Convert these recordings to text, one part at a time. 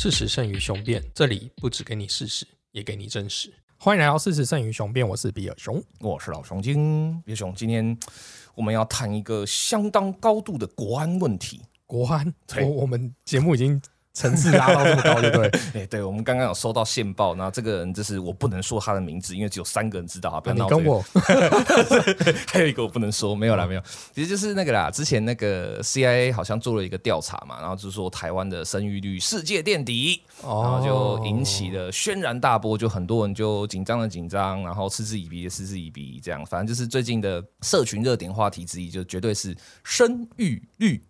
事实胜于雄辩，这里不只给你事实，也给你真实。欢迎来到事实胜于雄辩，我是比尔熊。我是老熊精，比尔熊，今天我们要谈一个相当高度的国安问题。国安，对我我们节目已经层次拉到这么高，对不对？哎、对，我们刚刚有收到线报，那这个人就是我不能说他的名字，因为只有三个人知道啊，不要闹、这个。你跟我 还有一个我不能说，没有啦，没有，其实就是那个啦。之前那个 CIA 好像做了一个调查嘛，然后就说台湾的生育率世界垫底，然后就引起了轩然大波，就很多人就紧张的紧张，然后嗤之以鼻的嗤之以鼻，这样，反正就是最近的社群热点话题之一，就绝对是生育率。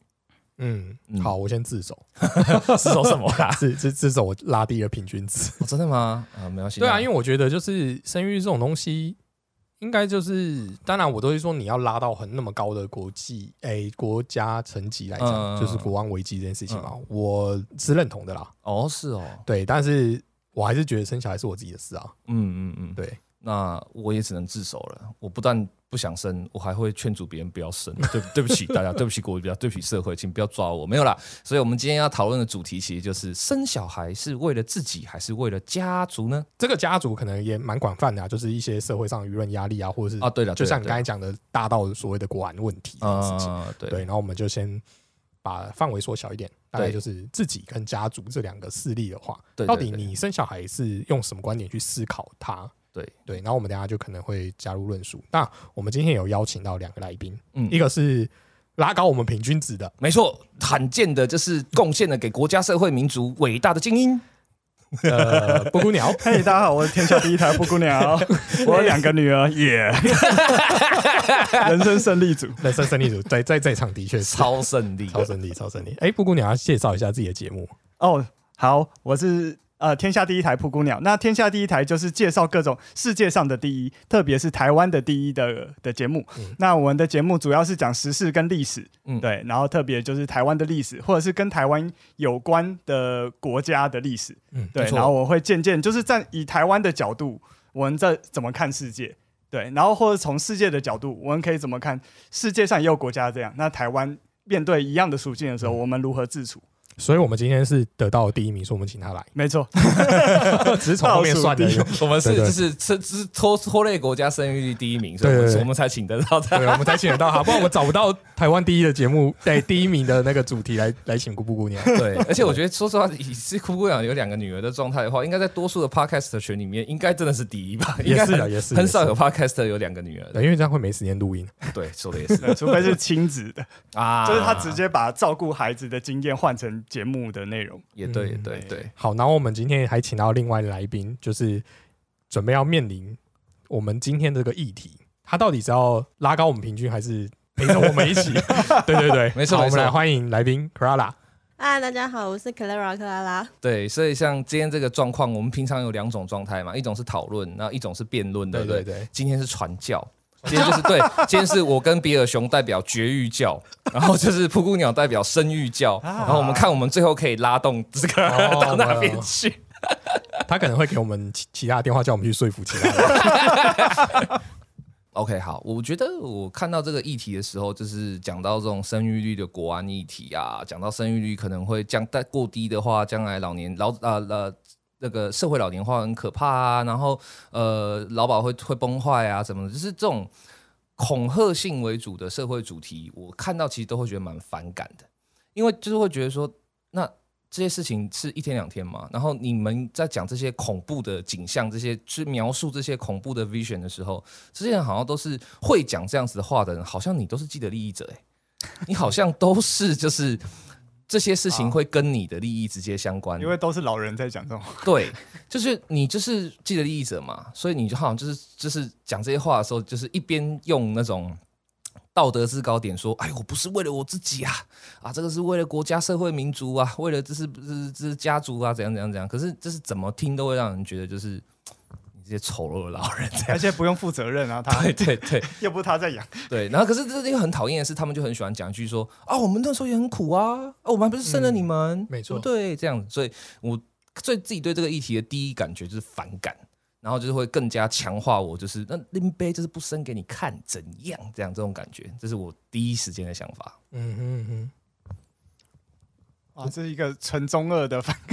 嗯，好，我先自首，自首什么啦？自自自首，我拉低了平均值。哦真的吗？啊，没关系。对啊，因为为我觉得就是生育这种东西，应该就是当然我都是说你要拉到很那么高的国际诶、国家层级来讲，嗯就是国安危机这件事情嘛，我是认同的啦。哦是哦，对，但是我还是觉得生小孩是我自己的事啊。嗯嗯嗯，对，那我也只能自首了。我不但不想生，我还会劝阻别人不要生。对，对不起大家，对不起国家，对不起社会，请不要抓我。没有啦。所以，我们今天要讨论的主题其实就是生小孩是为了自己还是为了家族呢？这个家族可能也蛮广泛的啊，就是一些社会上舆论压力啊，或者是啊，对了，就像你刚才讲的大到所谓的国安问题这件事情。呃，对对，然后我们就先把范围缩小一点，大概就是自己跟家族这两个势力的话，到底你生小孩是用什么观点去思考它？对对，然后我们等下就可能会加入论述。那我们今天有邀请到两个来宾，嗯一个是拉高我们平均值的，没错，罕见的就是贡献了给国家、社会、民族伟大的精英。呃，布谷鸟。嘿，大家好，我是天下第一台布谷鸟，我有两个女儿，耶、人生胜利组。人生胜利组在在在场的确是超胜利，超胜利，超胜利。哎，布谷鸟要介绍一下自己的节目。哦，好，我是呃天下第一台布谷鸟。那天下第一台就是介绍各种世界上的第一，特别是台湾的第一的的节目。嗯那我们的节目主要是讲时事跟历史，嗯对，然后特别就是台湾的历史，或者是跟台湾有关的国家的历史，嗯对然后我会渐渐就是站以台湾的角度，我们在怎么看世界。对，然后或者从世界的角度，我们可以怎么看世界上也有国家这样，那台湾面对一样的处境的时候，我们如何自处？所以我们今天是得到第一名，所以我们请他来，没错，只是从后面算的。我们是就是这这是拖拖累国家生育率第一名，所以我们才请得到他。对，我们才请得到他，不然我们找不到台湾第一的节目，对第一名的那个主题来来请姑姑姑娘。对，而且我觉得说实话，以是姑姑娘有两个女儿的状态的话，应该在多数的 podcast 群里面，应该真的是第一吧？也是也是很少有 podcast 有两个女儿的。因为这样会没时间录音。对，说的也是除非是亲子的，啊，就是他直接把照顾孩子的经验换成节目的内容。也对，也嗯对对，好，然后我们今天还请到另外的来宾，就是准备要面临我们今天这个议题，他到底是要拉高我们平均，还是陪着我们一起？对对对，好，没错我们来欢迎来宾 Krala。嗨，大家好，我是 Clara 克拉拉。对，所以像今天这个状况，我们平常有两种状态嘛，一种是讨论，那一种是辩论，对不对？对对对，今天是传教。今天就是对，今天是我跟比尔熊代表绝育教，然后就是蒲公鸟代表生育教，然后我们看我们最后可以拉动这个哦 到哪边去。他可能会给我们其其他的电话，叫我们去说服其他人。OK，好，我觉得我看到这个议题的时候，就是讲到这种生育率的国安议题啊，讲到生育率可能会降带过低的话，将来老年老呃呃那个社会老龄化很可怕啊，然后呃劳保会会崩坏啊什么的，就是这种恐吓性为主的社会主题，我看到其实都会觉得蛮反感的，因为就是会觉得说那。这些事情是一天两天嘛，然后你们在讲这些恐怖的景象，这些去描述这些恐怖的 vision 的时候，这些人好像都是会讲 这样子的话的人，好像你都是既得利益者哎、你好像都是就是这些事情会跟你的利益直接相关，因为都是老人在讲这种话，对，就是你就是既得利益者嘛，所以你就好像就是就是讲这些话的时候，就是一边用那种。道德制高点说：“哎，我不是为了我自己啊，啊，这个是为了国家、社会、民族啊，为了这是这是这是家族啊，怎样怎样怎样。可是这是怎么听都会让人觉得就是你这些丑陋的老人这样。而且不用负责任啊，他对对对，又不是他在养，对，然后可是这个很讨厌的是，他们就很喜欢讲一句说啊，我们那时候也很苦啊，啊，我们还不是生了你们，没错对？这样子，所以我对自己对这个议题的第一感觉就是反感，然后就是会更加强化我就是那拎杯就是不生给你看怎样，这样这种感觉，这是我第一时间的想法。嗯哼嗯啊，这是一个纯中二的反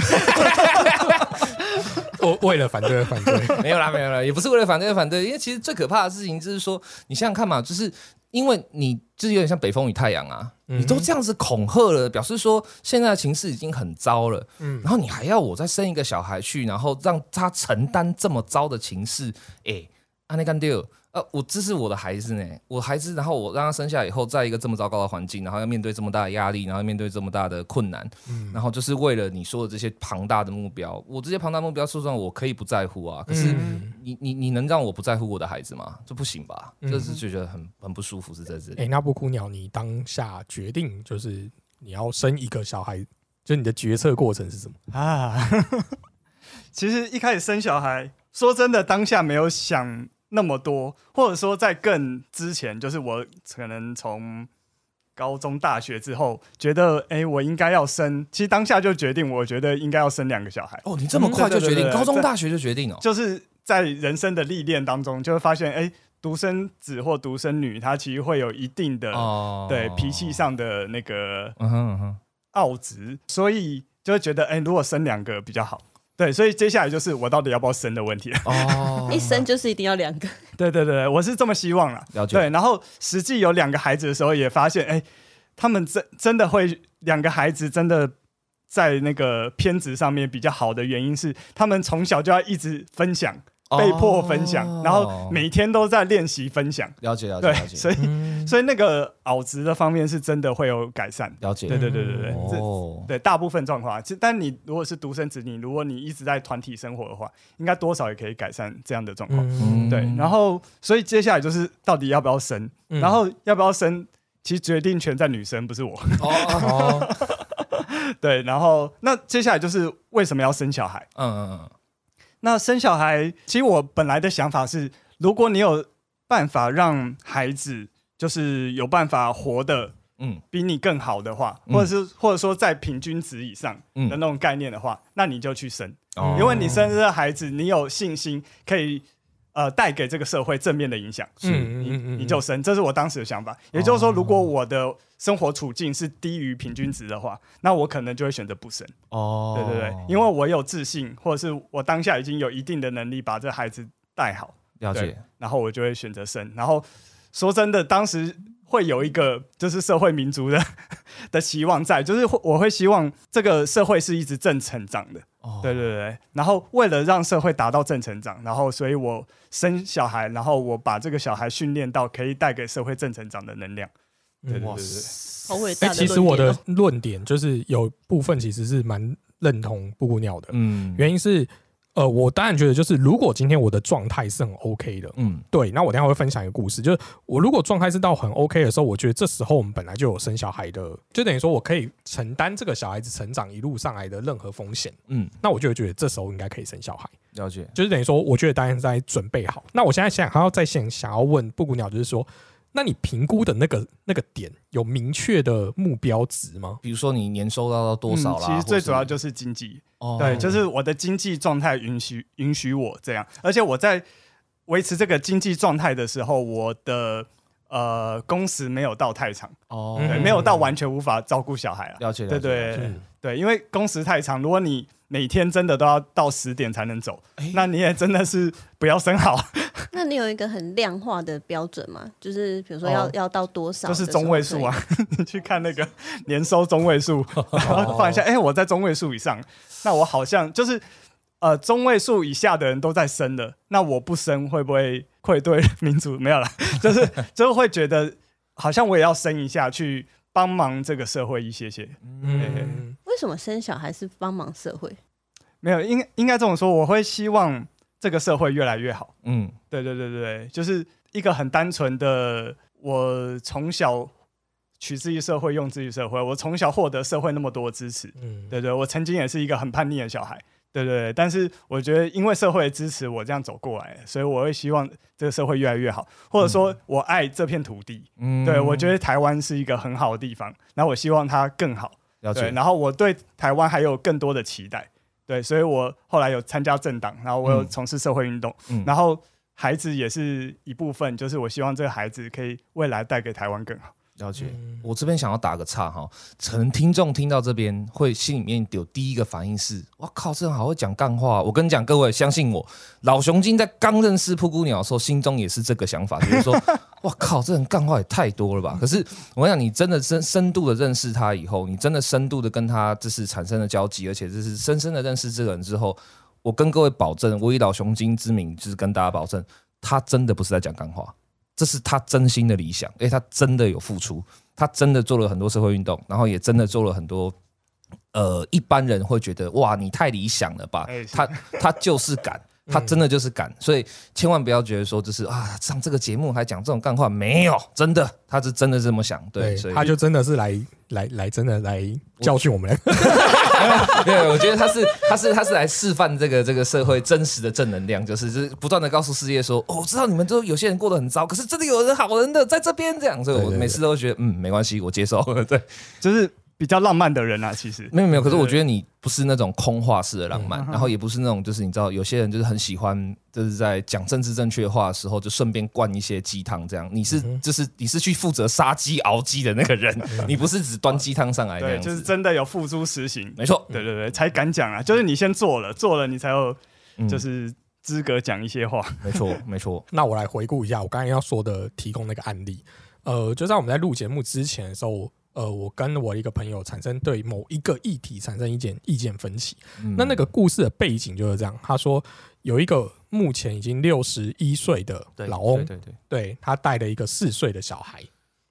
我为了反对而反对，没有啦，没有啦，也不是为了反对而反对，因为其实最可怕的事情就是说，你想想看嘛，就是因为你就是有点像北风与太阳啊，嗯。你都这样子恐吓了，表示说现在的情势已经很糟了，嗯。然后你还要我再生一个小孩去，然后让他承担这么糟的情势，哎，安内干丢。呃，我这是我的孩子呢，我孩子，然后我让他生下来以后，在一个这么糟糕的环境，然后要面对这么大的压力，然后面对这么大的困难，嗯然后就是为了你说的这些庞大的目标，我这些庞大目标，说实话，我可以不在乎啊。可是嗯你你你能让我不在乎我的孩子吗？这不行吧？嗯这是就觉得很很不舒服，是在这里。哎，那布谷鸟，你当下决定就是你要生一个小孩，就你的决策过程是什么？啊。其实一开始生小孩，说真的，当下没有想那么多，或者说在更之前，就是我可能从高中、大学之后，觉得哎、我应该要生。其实当下就决定，我觉得应该要生两个小孩。哦，你这么快就决定，高中、大学就决定哦？就是在人生的历练当中，就会发现，哎、独生子或独生女，他其实会有一定的、哦对脾气，上的那个嗯哼嗯哼，傲直，所以就会觉得，哎、如果生两个比较好。对，所以接下来就是我到底要不要生的问题了。哦一生就是一定要两个，对对对，我是这么希望了。了解，对，然后实际有两个孩子的时候，也发现，哎、他们真真的会两个孩子真的在那个片子上面比较好的原因是，他们从小就要一直分享，被迫分享，哦然后每天都在练习分享。了解了解对了，解，所以嗯，所以那个熬值的方面是真的会有改善。了解，对对对对对，这哦，对大部分状况啊，其实但你如果是独生子女，如果你一直在团体生活的话，应该多少也可以改善这样的状况。嗯对，然后所以接下来就是到底要不要生，嗯然后要不要生，其实决定权在女生，不是我。哦，哦，对，然后那接下来就是为什么要生小孩？嗯嗯嗯，那生小孩，其实我本来的想法是，如果你有办法让孩子就是有办法活得嗯。比你更好的话，嗯。或者是或者说在平均值以上嗯。的那种概念的话，那你就去生，哦。因为你生这个孩子，你有信心可以呃带给这个社会正面的影响，是你你就生，这是我当时的想法。也就是说，如果我的生活处境是低于平均值的话，那我可能就会选择不生。哦对对对，因为我有自信，或者是我当下已经有一定的能力把这孩子带好，了解，然后我就会选择生。然后说真的，当时会有一个就是社会民族的 的期望在，就是会我会希望这个社会是一直正成长的。哦。对对对，然后为了让社会达到正成长，然后所以我生小孩，然后我把这个小孩训练到可以带给社会正成长的能量。对对对对好伟大的其实我的论点哦。论点就是有部分其实是蛮认同布谷鸟的，嗯。原因是，呃，我当然觉得就是如果今天我的状态是很 OK 的，嗯。对，那我等一下会分享一个故事，就是我如果状态是到很 OK 的时候，我觉得这时候我们本来就有生小孩的，就等于说我可以承担这个小孩子成长一路上来的任何风险，嗯，那我就会觉得这时候应该可以生小孩，了解，就是等于说，我觉得当然在准备好。那我现在想还要再想想要问布谷鸟，就是说，那你评估的那个那个点有明确的目标值吗？比如说你年收到到多少啦？嗯其实最主要就是经济，哦对，就是我的经济状态允许允许我这样，而且我在维持这个经济状态的时候，我的呃工时没有到太长，哦没有到完全无法照顾小孩啊。了解，对对对，因为工时太长，如果你每天真的都要到十点才能走，哎那你也真的是不要生好，那你有一个很量化的标准吗？就是比如说要、哦要到多少？就是中位数啊。你去看那个年收中位数，然后放一下，哎、我在中位数以上，那我好像就是呃中位数以下的人都在生了，那我不生会不会愧对民主？没有啦，就是就是会觉得好像我也要生一下，去帮忙这个社会一些些。嗯，为什么生小孩是帮忙社会？没有，应应该这么说，我会希望这个社会越来越好。嗯。对对对对对，就是一个很单纯的，我从小取之于社会，用之于社会，我从小获得社会那么多支持，嗯，对对，我曾经也是一个很叛逆的小孩，对对对，但是我觉得因为社会的支持，我这样走过来，所以我会希望这个社会越来越好，或者说我爱这片土地，嗯对我觉得台湾是一个很好的地方，然后我希望它更好，对，了解，然后我对台湾还有更多的期待，对，所以我后来有参加政党，然后我有嗯。从事社会运动，嗯。然后孩子也是一部分，就是我希望这个孩子可以未来带给台湾更好。了解。嗯我这边想要打个岔哈，可能听众听到这边会心里面有第一个反应是：哇靠，这人好会讲干话。我跟你讲，各位相信我，老熊精在刚认识布谷鸟的时候，心中也是这个想法，就是说，哇靠，这人干话也太多了吧。可是我跟你讲，你真的深深度的认识他以后，你真的深度的跟他就是产生了交集，而且就是深深的认识这个人之后，我跟各位保证，我以老熊精之名，就是跟大家保证，他真的不是在讲干话。这是他真心的理想，因为他真的有付出，他真的做了很多社会运动，然后也真的做了很多，呃，一般人会觉得哇，你太理想了吧他他就是敢，他真的就是敢，所以千万不要觉得说就是啊，上这个节目还讲这种干话，没有，真的，他是真的这么想，对，对所以，他就真的是来来来，真的来教训我们了。对，我觉得他是他是他是来示范这个这个社会真实的正能量，就是就是不断的告诉世界说，哦，我知道你们都有些人过得很糟，可是真的有人好人的在这边这样，所以我每次都会觉得嗯没关系，我接受。对，就是比较浪漫的人啊，其实没有没有，可是我觉得你不是那种空话式的浪漫，然后也不是那种就是你知道有些人就是很喜欢就是在讲政治正确话的时候就顺便灌一些鸡汤这样，你是就是你是去负责杀鸡熬鸡的那个人，你不是只端鸡汤上来那对，就是真的有付诸实行。没错，对对对，才敢讲啊！就是你先做了，做了你才有嗯就是资格讲一些话。没错 没错，那我来回顾一下我刚才要说的，提供那个案例。呃，就在我们在录节目之前的时候，呃，我跟我一个朋友产生对某一个议题产生一点意见分歧。嗯。那那个故事的背景就是这样，他说有一个目前已经六十一岁的老翁，对对对，对他带了一个四岁的小孩，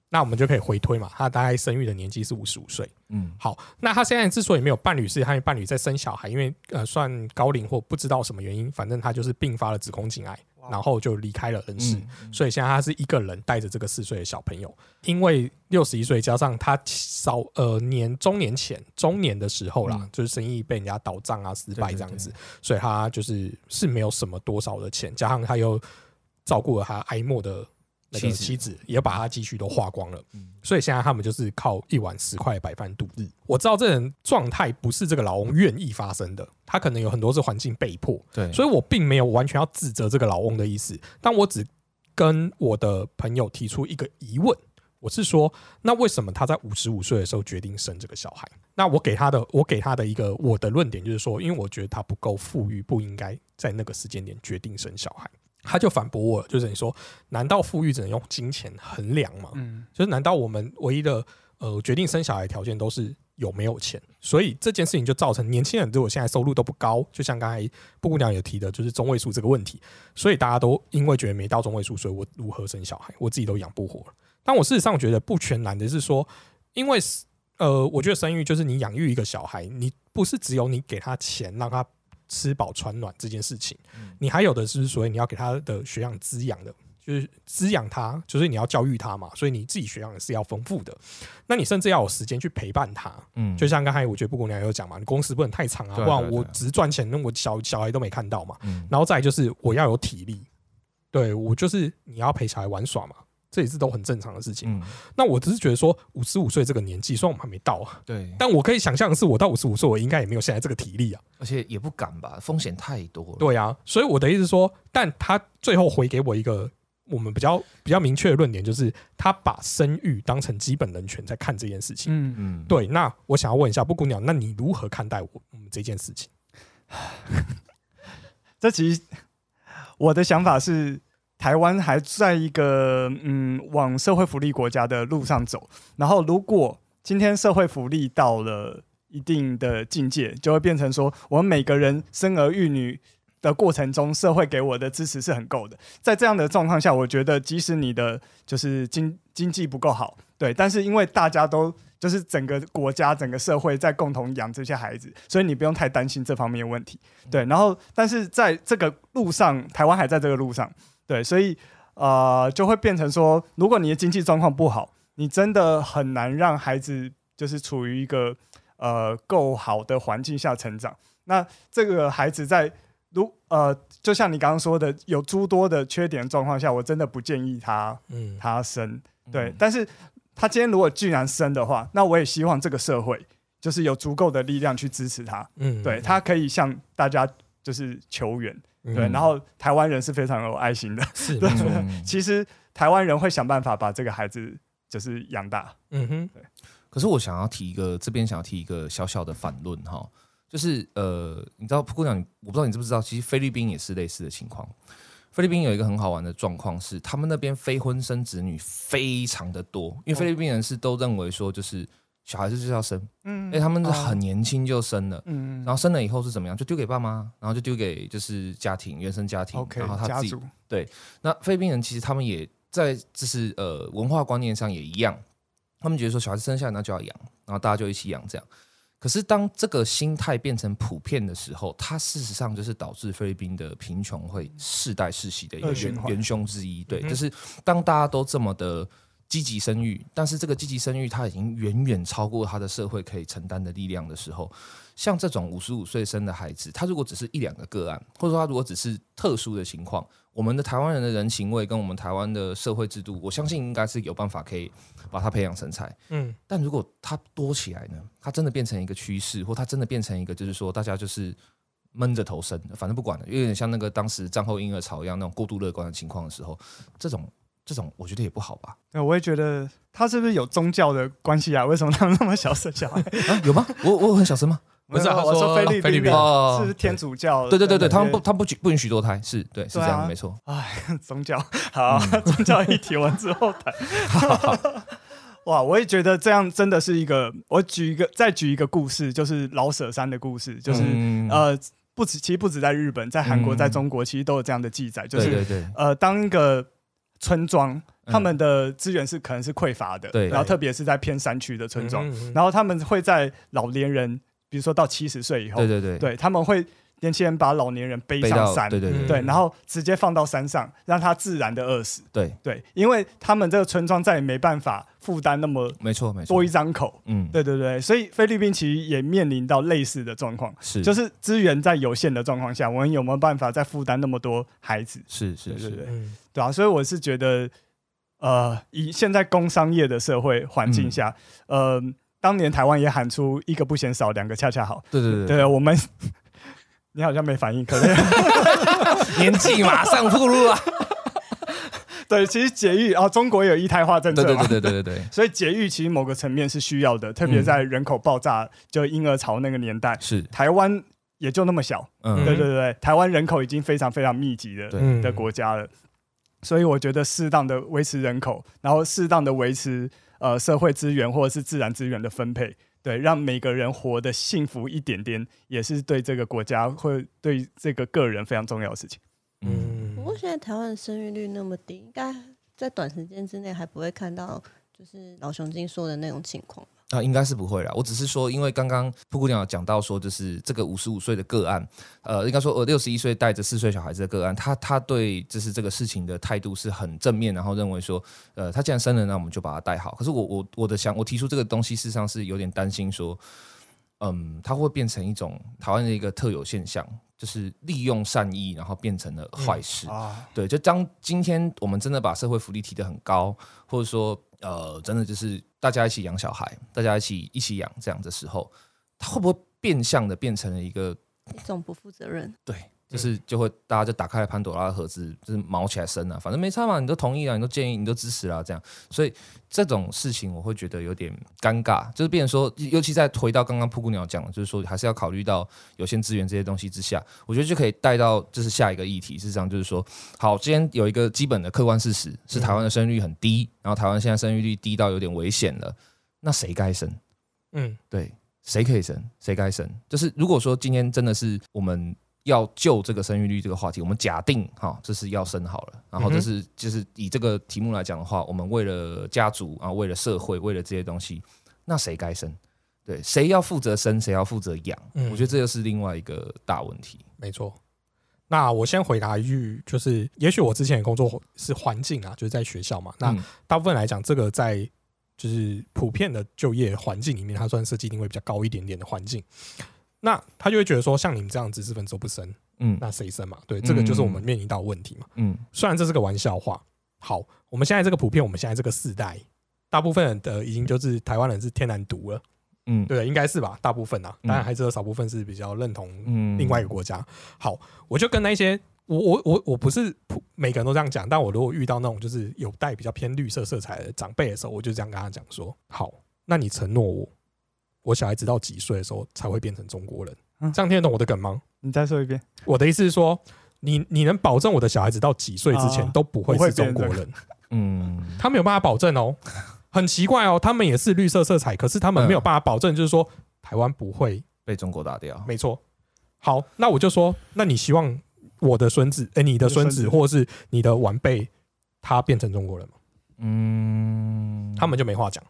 那我们就可以回推嘛，他大概生育的年纪是五十五岁。嗯。好，那他现在之所以没有伴侣，是他的伴侣在生小孩，因为呃算高龄或不知道什么原因，反正他就是并发了子宫颈癌，然后就离开了人世。嗯所以现在他是一个人带着这个四岁的小朋友，因为六十一岁加上他少呃年中年前中年的时候啦，嗯就是生意被人家倒账啊失败这样子，所以他就是是没有什么多少的钱，加上他又照顾了他哀莫的那个妻子妻子，也把他积蓄都花光了，嗯所以现在他们就是靠一碗十块的白饭度日。我知道这人状态不是这个老翁愿意发生的，他可能有很多是环境被迫，对，所以我并没有完全要指责这个老翁的意思，但我只跟我的朋友提出一个疑问，我是说，那为什么他在五十五岁的时候决定生这个小孩？那我给他的，我给他的一个我的论点就是说，因为我觉得他不够富裕，不应该在那个时间点决定生小孩。他就反驳我了，就是你说，难道富裕只能用金钱衡量吗？嗯，就是难道我们唯一的呃决定生小孩条件都是有没有钱？所以这件事情就造成年轻人如果现在收入都不高，就像刚才布姑娘也提的，就是中位数这个问题，所以大家都因为觉得没到中位数，所以我如何生小孩，我自己都养不活了。但我事实上觉得不全然的是说，因为呃，我觉得生育就是你养育一个小孩，你不是只有你给他钱让他吃饱穿暖这件事情，你还有的是所以你要给他的学养滋养的，就是滋养他，就是你要教育他嘛，所以你自己学养也是要丰富的。那你甚至要有时间去陪伴他，嗯。就像刚才我觉得布谷娘有讲嘛，你工时不能太长啊，不然我只是赚钱，那我小小孩都没看到嘛。嗯。然后再就是我要有体力，对我就是你要陪小孩玩耍嘛，这也是都很正常的事情。嗯，那我只是觉得说五十五岁这个年纪，虽然我们还没到啊，对，但我可以想象的是，我到五十五岁，我应该也没有现在这个体力啊。而且也不敢吧，风险太多了。对啊，所以我的意思是说，但他最后回给我一个我们比较比较明确的论点，就是他把生育当成基本人权在看这件事情。嗯，嗯，对，那我想要问一下布谷鸟，那你如何看待我我们这件事情？这其实我的想法是，台湾还在一个嗯往社会福利国家的路上走。然后，如果今天社会福利到了一定的境界，就会变成说，我们每个人生儿育女的过程中，社会给我的支持是很够的。在这样的状况下，我觉得即使你的就是经经济不够好，对，但是因为大家都就是整个国家、整个社会在共同养这些孩子，所以你不用太担心这方面的问题。对，然后但是在这个路上，台湾还在这个路上，对，所以呃就会变成说，如果你的经济状况不好，你真的很难让孩子就是处于一个呃够好的环境下成长。那这个孩子在如呃，就像你刚刚说的，有诸多的缺点状况下，我真的不建议他嗯，他生。对，嗯但是他今天如果既然生的话，那我也希望这个社会就是有足够的力量去支持他，嗯对他可以向大家就是求援，嗯对，然后台湾人是非常有爱心的，是对 没错，嗯其实台湾人会想办法把这个孩子就是养大。嗯哼，可是我想要提一个，这边想要提一个小小的反论哈，就是呃，你知道姑娘，我不知道你知不知道，其实菲律宾也是类似的情况。菲律宾有一个很好玩的状况是，他们那边非婚生子女非常的多，因为菲律宾人是都认为说，就是小孩子就是要生，嗯。因为他们是很年轻就生了，嗯然后生了以后是怎么样，就丢给爸妈，然后就丢给就是家庭原生家庭然后他自己。对，那菲律宾人其实他们也在就是呃文化观念上也一样，他们觉得说小孩子生下来那就要养，然后大家就一起养这样。可是当这个心态变成普遍的时候，它事实上就是导致菲律宾的贫穷会世代世袭的一个元元凶之一。对，嗯就是当大家都这么的积极生育，但是这个积极生育它已经远远超过他的社会可以承担的力量的时候，像这种五十五岁生的孩子，他如果只是一两个个案，或者说他如果只是特殊的情况，我们的台湾人的人情味跟我们台湾的社会制度，我相信应该是有办法可以把他培养成才。嗯但如果他多起来呢？他真的变成一个趋势，或他真的变成一个，就是说大家就是闷着头生，反正不管了，有点像那个当时战后婴儿潮一样那种过度乐观的情况的时候，这种这种我觉得也不好吧？对，我也觉得他是不是有宗教的关系啊？为什么他们那么小声小孩？啊，有吗？我我很小声吗？不是我说菲律宾宾的哦是天主教，对对对对，他们不不他们不许不允许堕胎，是对，是这样的，没错。宗教。好，嗯 宗教一提完之后谈。哇，我也觉得这样真的是一个。我举一个，再举一个故事，就是老舍山的故事，就是、嗯呃，不止，其实不止在日本，在韩国，嗯在中国，其实都有这样的记载，就是对对对，呃，当一个村庄，嗯。他们的资源是可能是匮乏的，对。然后特别是在偏山区的村庄，然后他们会在老年人，比如说到七十岁以后，对对对，对他们会年轻人把老年人背上山，对对对嗯对，然后直接放到山上，让他自然的饿死。对，对，因为他们这个村庄再也没办法负担那么没错没错。多一，张口。嗯，对对对，所以菲律宾其实也面临到类似的状况，是。就是资源在有限的状况下，我们有没有办法再负担那么多孩子？是是是，对对对，嗯。对啊，所以我是觉得，呃，以现在工商业的社会环境下，呃，当年台湾也喊出一个不嫌少，两个恰恰好。对对对。对，我们你好像没反应，可能。年纪马上步入啊，对，其实节育啊，中国也有一胎化政策对嘛，对对对对对对，所以节育其实某个层面是需要的，特别在人口爆炸、就婴儿潮那个年代，是，台湾也就那么小，嗯，对对对，台湾人口已经非常非常密集的的国家了，所以我觉得适当的维持人口，然后适当的维持呃社会资源或者是自然资源的分配，对，让每个人活得幸福一点点，也是对这个国家或对这个个人非常重要的事情。嗯，不过现在台湾的生育率那么低，应该在短时间之内还不会看到就是老熊精说的那种情况。啊，应该是不会啦。我只是说，因为刚刚布姑娘有讲到说，就是这个五十五岁的个案，呃，应该说呃六十一岁带着四岁小孩子的个案，他他对就是这个事情的态度是很正面，然后认为说，呃，他既然生了，那我们就把他带好。可是我我我的想，我提出这个东西，事实上是有点担心说，嗯，它会变成一种台湾的一个特有现象，就是利用善意，然后变成了坏事。啊，对，就当今天我们真的把社会福利提得很高，或者说呃，真的就是大家一起养小孩，大家一起一起养这样的时候，它会不会变相的变成了一个一种不负责任，对，就是就会大家就打开了潘朵拉的盒子，就是毛起来生啊，反正没差嘛，你都同意了，你都建议，你都支持了，这样，所以这种事情我会觉得有点尴尬，就是变成说，尤其在回到刚刚布谷鸟讲的，就是说还是要考虑到有限资源这些东西之下，我觉得就可以带到就是下一个议题，事实上就是说，好，今天有一个基本的客观事实是台湾的生育率很低，然后台湾现在生育率低到有点危险了，那谁该生？嗯。对，谁可以生，谁该生。就是如果说今天真的是我们要就这个生育率这个话题，我们假定哈，这是要生好了，然后这是、就是以这个题目来讲的话，我们为了家族啊，为了社会，为了这些东西，那谁该生？对，谁要负责生，谁要负责养？嗯我觉得这又是另外一个大问题。没错。那我先回答一句，就是也许我之前的工作是环境啊，就是在学校嘛。那嗯大部分来讲，这个在就是普遍的就业环境里面，它算设计定位比较高一点点的环境。那他就会觉得说，像你们这样知识分子都不生，嗯那谁生嘛？对，这个就是我们面临到的问题嘛。嗯虽然这是个玩笑话，好，我们现在这个普遍，我们现在这个世代，大部分人的已经就是台湾人是天然独了，嗯对，应该是吧？大部分啊，嗯当然还是有少部分是比较认同嗯另外一个国家。好，我就跟那些我我我我不是普每个人都这样讲，但我如果遇到那种就是有带比较偏绿色色彩的长辈的时候，我就这样跟他讲说：好，那你承诺我，我小孩子到几岁的时候才会变成中国人？嗯这样听得懂我的梗吗？你再说一遍。我的意思是说，你你能保证我的小孩子到几岁之前啊都不会是中国人？嗯，他没有办法保证哦，很奇怪哦，他们也是绿色色彩，可是他们没有办法保证，就是说台湾不会被中国打掉。没错。好，那我就说，那你希望我的孙子，哎、你的孙子，你的孙子或者是你的晚辈，他变成中国人吗？嗯，他们就没话讲。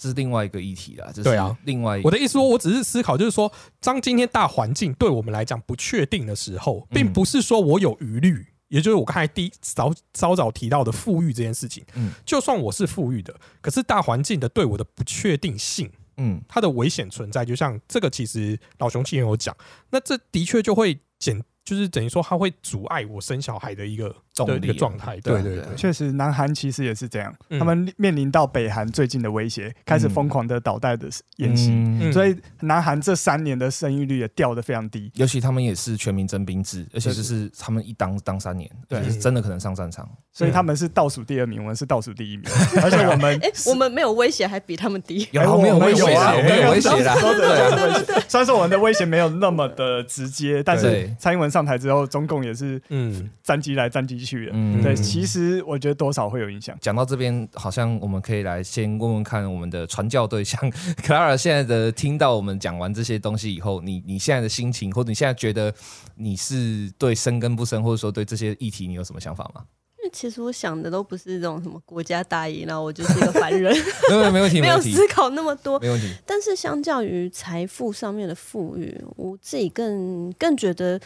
这是另外一个议题啦，这是对啊另外一我的意思说，我只是思考，就是说，当今天大环境对我们来讲不确定的时候，嗯并不是说我有疑虑，也就是我刚才第一早早早提到的富裕这件事情。嗯就算我是富裕的，可是大环境的对我的不确定性，嗯它的危险存在，就像这个，其实老熊气也有讲，那这的确就会减，就是等于说它会阻碍我生小孩的一个的一个状态。对啊对啊对确实，南韩其实也是这样，嗯他们面临到北韩最近的威胁，开始疯狂的导弹的演习，嗯所以南韩这三年的生育率也掉的非常低。尤其他们也是全民征兵制，而且就是他们一当当三年，对是真的可能上战场。所以他们是倒数第二名，我们是倒数第一名，而且我们 哎、我们没有威胁，还比他们低。有哎我们没有威胁啊我们有威胁啦。都对啊，的威胁。虽然说我们的威胁没有那么的直接，但是蔡英文上台之后，中共也是嗯，战机来战机去的。嗯对，其实我觉得多少会有影响。讲到这边，好像我们可以来先问问看我们的传教对象 Clara 现在的听到我们讲完这些东西以后，你你现在的心情，或者你现在觉得你是对生跟不生，或者说对这些议题，你有什么想法吗？因为其实我想的都不是这种什么国家大义，然后我就是一个凡人，没有没问题，没有思考那么多。没问题。但是相较于财富上面的富裕，我自己更更觉得，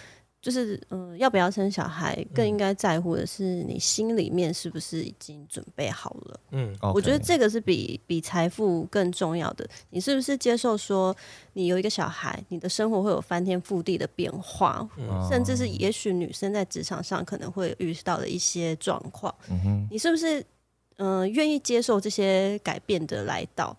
就是嗯、呃要不要生小孩，更应该在乎的是你心里面是不是已经准备好了。嗯，我觉得这个是比比财富更重要的。你是不是接受说，你有一个小孩，你的生活会有翻天覆地的变化，嗯甚至是也许女生在职场上可能会遇到的一些状况，嗯哼，你是不是嗯、呃愿意接受这些改变的来到？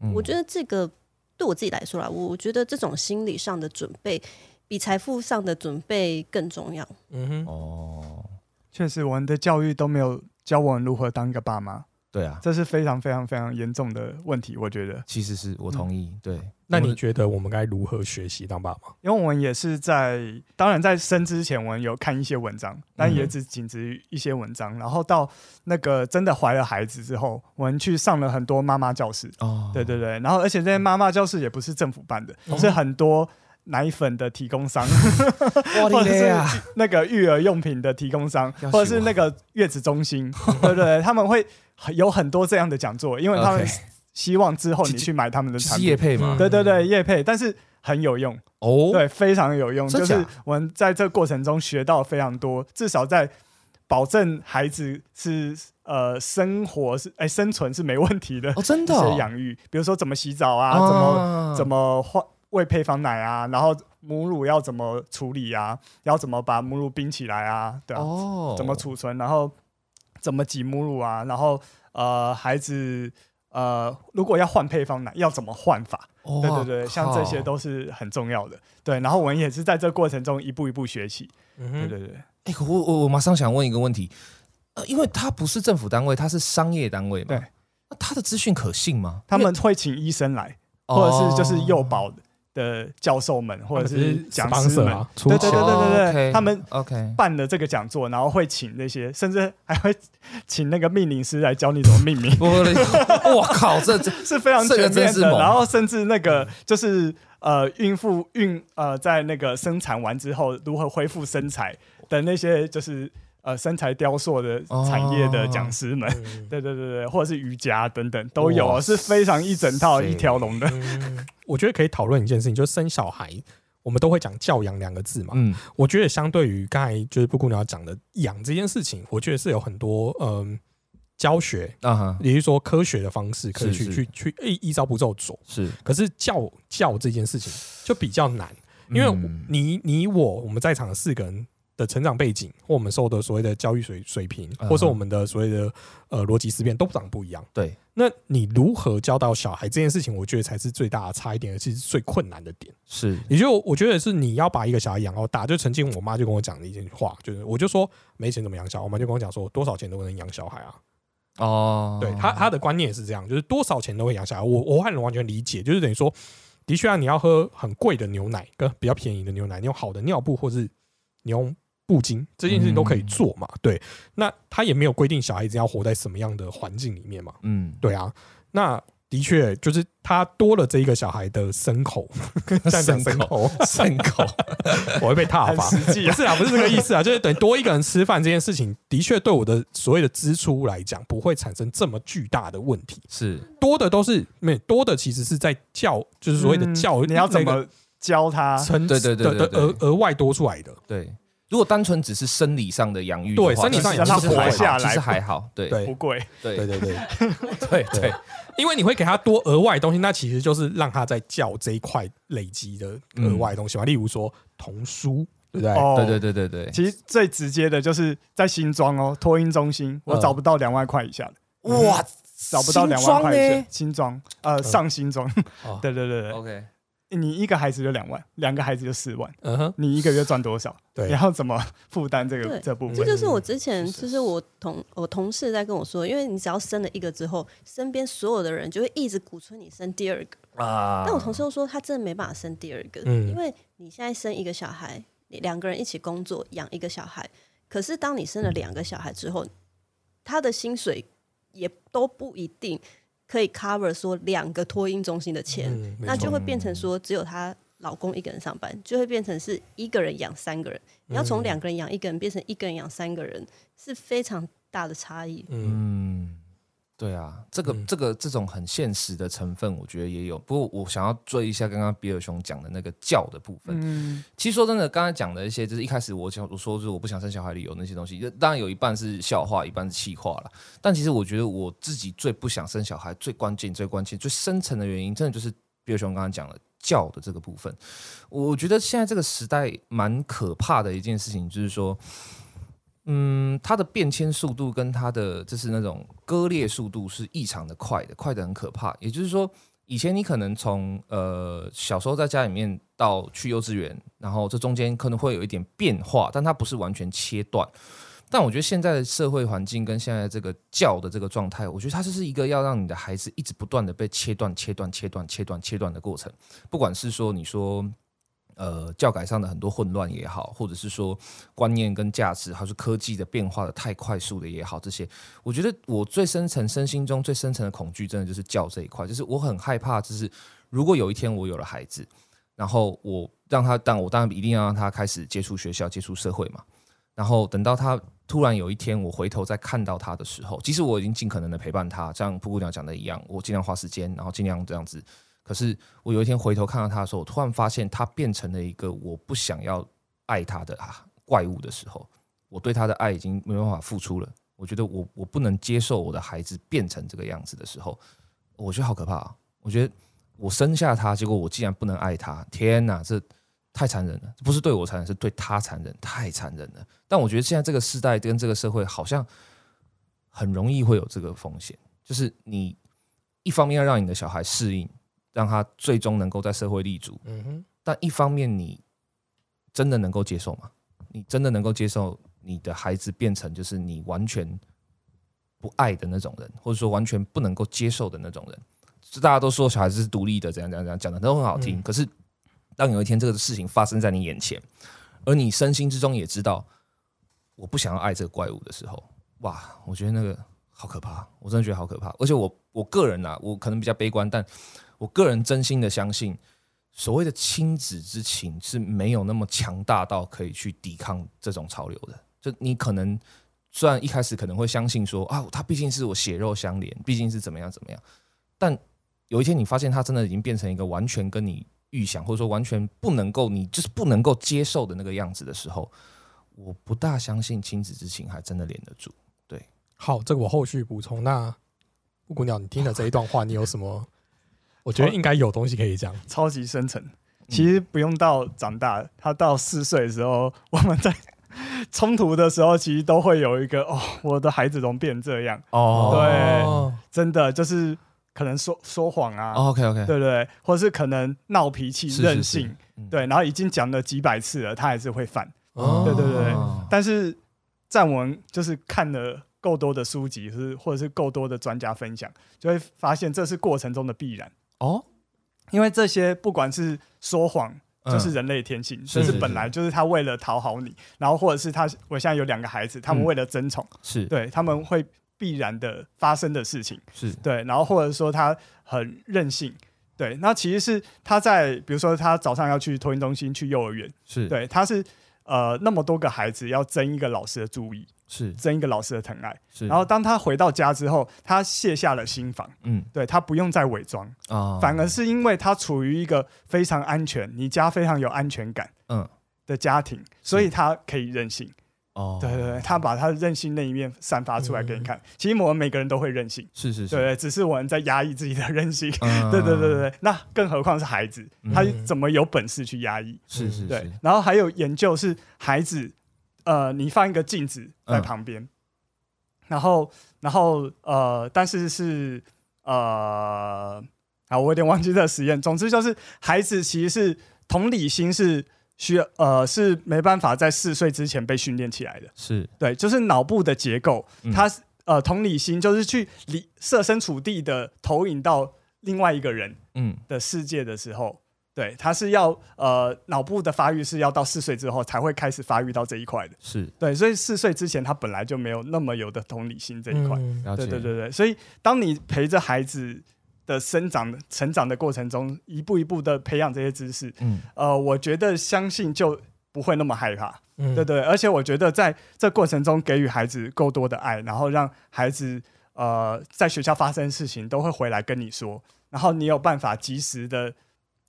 嗯我觉得这个对我自己来说啦，我觉得这种心理上的准备比财富上的准备更重要。嗯哼，哦，确实，我们的教育都没有教我们如何当一个爸妈，对啊，这是非常非常非常严重的问题。我觉得，其实是我同意。对，那你觉得我们该如何学习当爸妈？因为我们也是在，当然在生之前，我们有看一些文章，但也只仅止于一些文章。然后到那个真的怀了孩子之后，我们去上了很多妈妈教室，哦，对对对。然后而且这些妈妈教室也不是政府办的，哦是很多奶粉的提供商，哇或者是！那个育儿用品的提供商，或者是那个月子中心，对对对，他们会有很多这样的讲座，因为他们希望之后你去买他们的产品。配嘛？对对对，业配，但是很有用，哦，对，非常有用。就是我们在这个过程中学到非常多，至少在保证孩子是呃生活是哎生存是没问题的哦，真的哦。养育，比如说怎么洗澡啊，怎么么怎么换喂配方奶啊，然后母乳要怎么处理啊，要怎么把母乳冰起来啊，对啊，哦。怎么储存，然后怎么挤母乳啊，然后呃孩子呃如果要换配方奶要怎么换法，哦对对对，像这些都是很重要的。对，然后我们也是在这过程中一步一步学习。嗯，对对对，哎、可我我我马上想问一个问题，呃，因为它不是政府单位，它是商业单位嘛，对。那它的资讯可信吗？他们会请医生来，或者是就是幼哦保的教授们，或者是讲师们啊，对对对对对对他们 OK 办的这个讲座，然后会请那些，甚至还会请那个命令师来教你怎么命名。我我靠，这这是非常这个全面的。然后甚至那个就是呃，孕妇孕呃，在那个生产完之后如何恢复身材的那些，就是呃身材雕塑的产业的讲师们，嗯 对对对对，或者是瑜伽等等都有是非常一整套一条龙的。嗯 我觉得可以讨论一件事情，就是生小孩，我们都会讲教养两个字嘛。嗯我觉得相对于刚才就是布谷鸟讲的养这件事情，我觉得是有很多嗯教学，啊也就是说科学的方式可以去是是去去依依照步骤走。是，可是教教这件事情就比较难，因为嗯你你我我们在场的四个人的成长背景，或我们受的所谓的教育水水平，或是我们的所谓的呃逻辑思辨都长不一样。对，那你如何教导小孩这件事情，我觉得才是最大的差一点，而且是最困难的点。是也就我觉得是你要把一个小孩养到大，就曾经我妈就跟我讲的一句话，就是我就说没钱怎么养小孩，我妈就跟我讲说多少钱都能养小孩啊。哦，对他他的观念也是这样，就是多少钱都会养小孩。我我很完全理解，就是等于说，的确啊，你要喝很贵的牛奶跟比较便宜的牛奶，你用好的尿布或是你用布巾，这件事情都可以做嘛。对，那他也没有规定小孩子要活在什么样的环境里面嘛。嗯，对啊，那的确就是他多了这一个小孩的牲口，这样讲牲口，牲口，我会被踏很伐。是啊，不是这个意思啊，就是等于多一个人吃饭这件事情，的确对我的所谓的支出来讲，不会产生这么巨大的问题。是多的都是没多的，其实是在教，就是所谓的教，嗯你要怎那个么教他？成对对对额额外多出来的。对。如果单纯只是生理上的养育的话，对生理上其实让他活下来。好其实还好，对。对。不贵，对。对对对，对。对，因为你会给他多额外的东西，那其实就是让他在教这一块累积的额外的东西嘛。例如说童书，对不对？哦。对对对对对，其实最直接的就是在新庄哦，托婴中心，我嗯找不到两万块以下的，哇，找不到两万块以下新庄呃上新庄，哦。对对对对，OK，你一个孩子就两万，两个孩子就四万，嗯哼，你一个月赚多少？对然后怎么负担这个这部分？这就是我之前，就是我同我同事在跟我说，因为你只要生了一个之后，身边所有的人就会一直鼓吹你生第二个。啊但我同事又说，他真的没办法生第二个，嗯因为你现在生一个小孩，你两个人一起工作养一个小孩，可是当你生了两个小孩之后，他的薪水也都不一定可以 cover 说两个托婴中心的钱，嗯，那就会变成说只有她老公一个人上班，就会变成是一个人养三个人。你要从两个人养一个人变成一个人养三个人，是非常大的差异。对啊，这个、嗯这个这种很现实的成分，我觉得也有。不过我想要追一下刚刚比尔熊讲的那个教的部分。嗯，其实说真的，刚才讲的一些，就是一开始我讲我说就是我不想生小孩理由那些东西，就当然有一半是笑话，一半是气话了。但其实我觉得我自己最不想生小孩，最关键、最关键、最深层的原因，真的就是比尔熊刚刚讲的教的这个部分。我觉得现在这个时代蛮可怕的一件事情，就是说。嗯，它的变迁速度跟它的就是那种割裂速度是异常的快的，快的很可怕。也就是说，以前你可能从呃小时候在家里面到去幼稚园，然后这中间可能会有一点变化，但它不是完全切断。但我觉得现在的社会环境跟现在这个教的这个状态，我觉得它就是一个要让你的孩子一直不断的被切断、切断、切断、切断、切断的过程。不管是说你说呃教改上的很多混乱也好，或者是说观念跟价值，还是科技的变化的太快速的也好，这些我觉得我最深层身心中最深层的恐惧，真的就是教这一块，就是我很害怕，就是如果有一天我有了孩子，然后我让他，但我当然一定要让他开始接触学校、接触社会嘛。然后等到他突然有一天我回头再看到他的时候，即使我已经尽可能的陪伴他，像布姑娘讲的一样，我尽量花时间，然后尽量这样子。可是我有一天回头看到他的时候，我突然发现他变成了一个我不想要爱他的怪物的时候，我对他的爱已经没办法付出了。我觉得我我不能接受我的孩子变成这个样子的时候，我觉得好可怕、啊。我觉得我生下他，结果我竟然不能爱他，天哪，这太残忍了！不是对我残忍，是对他残忍，太残忍了。但我觉得现在这个时代跟这个社会好像很容易会有这个风险，就是你一方面要让你的小孩适应，让他最终能够在社会立足，嗯哼，但一方面你真的能够接受吗？你真的能够接受你的孩子变成就是你完全不爱的那种人，或者说完全不能够接受的那种人？就大家都说小孩子是独立的，怎样怎样怎样讲的都很好听。嗯可是当有一天这个事情发生在你眼前，而你身心之中也知道我不想要爱这个怪物的时候，哇，我觉得那个好可怕，我真的觉得好可怕。而且我我个人啊，我可能比较悲观，但我个人真心的相信，所谓的亲子之情是没有那么强大到可以去抵抗这种潮流的。就你可能虽然一开始可能会相信说啊，他毕竟是我血肉相连，毕竟是怎么样怎么样，但有一天你发现他真的已经变成一个完全跟你预想，或者说完全不能够你就是不能够接受的那个样子的时候，我不大相信亲子之情还真的连得住。对好，这个我后续补充。那布谷鸟，你听了这一段话，你有什么？我觉得应该有东西可以讲。超级深层。其实不用到长大，他到四岁的时候，我们在冲突的时候，其实都会有一个哦，我的孩子怎么变成这样？哦，对真的就是可能说说谎啊，，OK OK，对不对？或是可能闹脾气、是任性，，嗯，对，然后已经讲了几百次了，他还是会犯。哦对对对哦但是站文就是看了够多的书籍，是或者是够多的专家分享，就会发现这是过程中的必然。哦，因为这些不管是说谎，嗯。就是人类天性，就是本来就是他为了讨好你，然后或者是他，我现在有两个孩子，他们嗯为了争宠，是。对他们会必然的发生的事情，是，对，然后或者说他很任性。对，那其实是他在，比如说他早上要去托婴中心、去幼儿园，是，对，他是呃那么多个孩子要争一个老师的注意，是。争一个老师的疼爱。是，然后当他回到家之后，他卸下了心防，嗯。对他不用再伪装，啊，反而是因为他处于一个非常安全，你家非常有安全感嗯。的家庭，所以他可以任性。哦，对对对，他把他任性那一面散发出来给你看。其实我们每个人都会任性，是是是，对对，只是我们在压抑自己的任性。嗯。对对对对，对，那更何况是孩子，他嗯怎么有本事去压抑？对是是是，，然后还有研究是孩子，呃，你放一个镜子在嗯旁边，然后然后呃，但是是呃，啊，我有点忘记这个实验。总之就是孩子其实是同理心是需要呃是没办法在四岁之前被训练起来的。是对，就是脑部的结构，嗯它是呃同理心就是去理设身处地的投影到另外一个人。嗯的世界的时候，对，他是要呃脑部的发育是要到四岁之后才会开始发育到这一块的，是。对，所以四岁之前他本来就没有那么有的同理心这一块，嗯，对对对对，所以当你陪着孩子的生长成长的过程中，一步一步的培养这些知识，嗯呃，我觉得相信就不会那么害怕，嗯对对，而且我觉得在这过程中给予孩子够多的爱，然后让孩子呃在学校发生的事情都会回来跟你说，然后你有办法及时的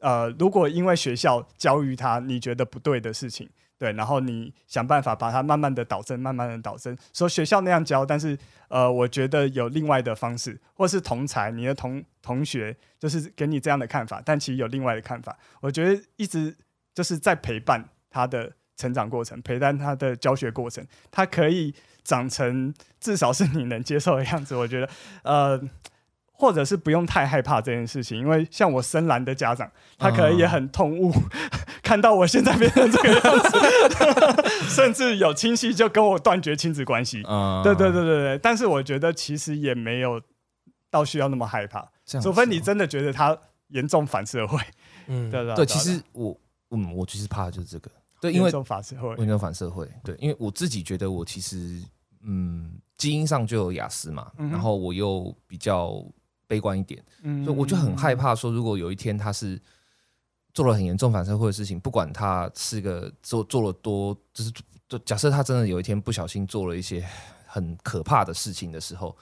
呃，如果因为学校教育他你觉得不对的事情，对，然后你想办法把它慢慢的导正，慢慢的导正，说学校那样教，但是呃，我觉得有另外的方式，或是同才你的同同学就是给你这样的看法，但其实有另外的看法，我觉得一直就是在陪伴他的成长过程，陪伴他的教学过程，他可以长成至少是你能接受的样子。我觉得，呃，或者是不用太害怕这件事情，因为像我深蓝的家长，他可能也很痛恶、看到我现在变成这个样子，甚至有亲戚就跟我断绝亲子关系。嗯。对对对对对，但是我觉得其实也没有到需要那么害怕，除非你真的觉得他严重反社会。嗯 对对对，其实我嗯，我其实怕的就是这个，对，因为严重反社会。严重反社会，对，因为我自己觉得我其实嗯，基因上就有雅思嘛，嗯然后我又比较悲观一点，嗯所以我就很害怕说，如果有一天他是做了很严重反社会的事情，不管他是个做做了多，就是就假设他真的有一天不小心做了一些很可怕的事情的时候，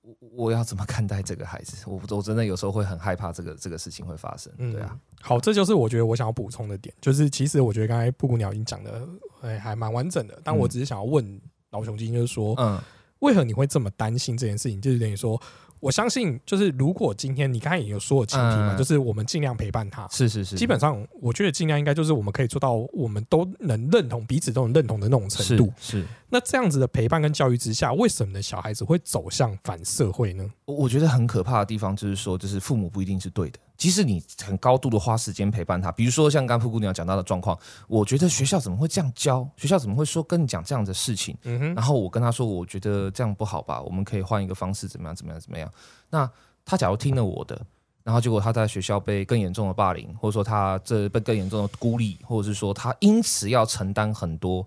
我我要怎么看待这个孩子？我我真的有时候会很害怕这个这个事情会发生。对啊，好，这就是我觉得我想要补充的点，就是其实我觉得刚才布谷鸟已经讲的哎还蛮完整的，但我只是想要问老雄精，就是说，嗯为何你会这么担心这件事情？就是等于说，我相信，就是如果今天你刚才也有说有前提嘛，嗯就是我们尽量陪伴他。是是是，基本上，我觉得尽量应该就是我们可以做到，我们都能认同彼此都能认同的那种程是度。是。那这样子的陪伴跟教育之下，为什么的小孩子会走向反社会呢？我我觉得很可怕的地方就是说，就是父母不一定是对的。即使你很高度的花时间陪伴他，比如说像刚刚布姑娘讲到的状况，我觉得学校怎么会这样教？学校怎么会说跟你讲这样的事情？嗯，然后我跟他说，我觉得这样不好吧，我们可以换一个方式，怎么样，怎么样，怎么样？那他假如听了我的，然后结果他在学校被更严重的霸凌，或者说他这被更严重的孤立，或者是说他因此要承担很多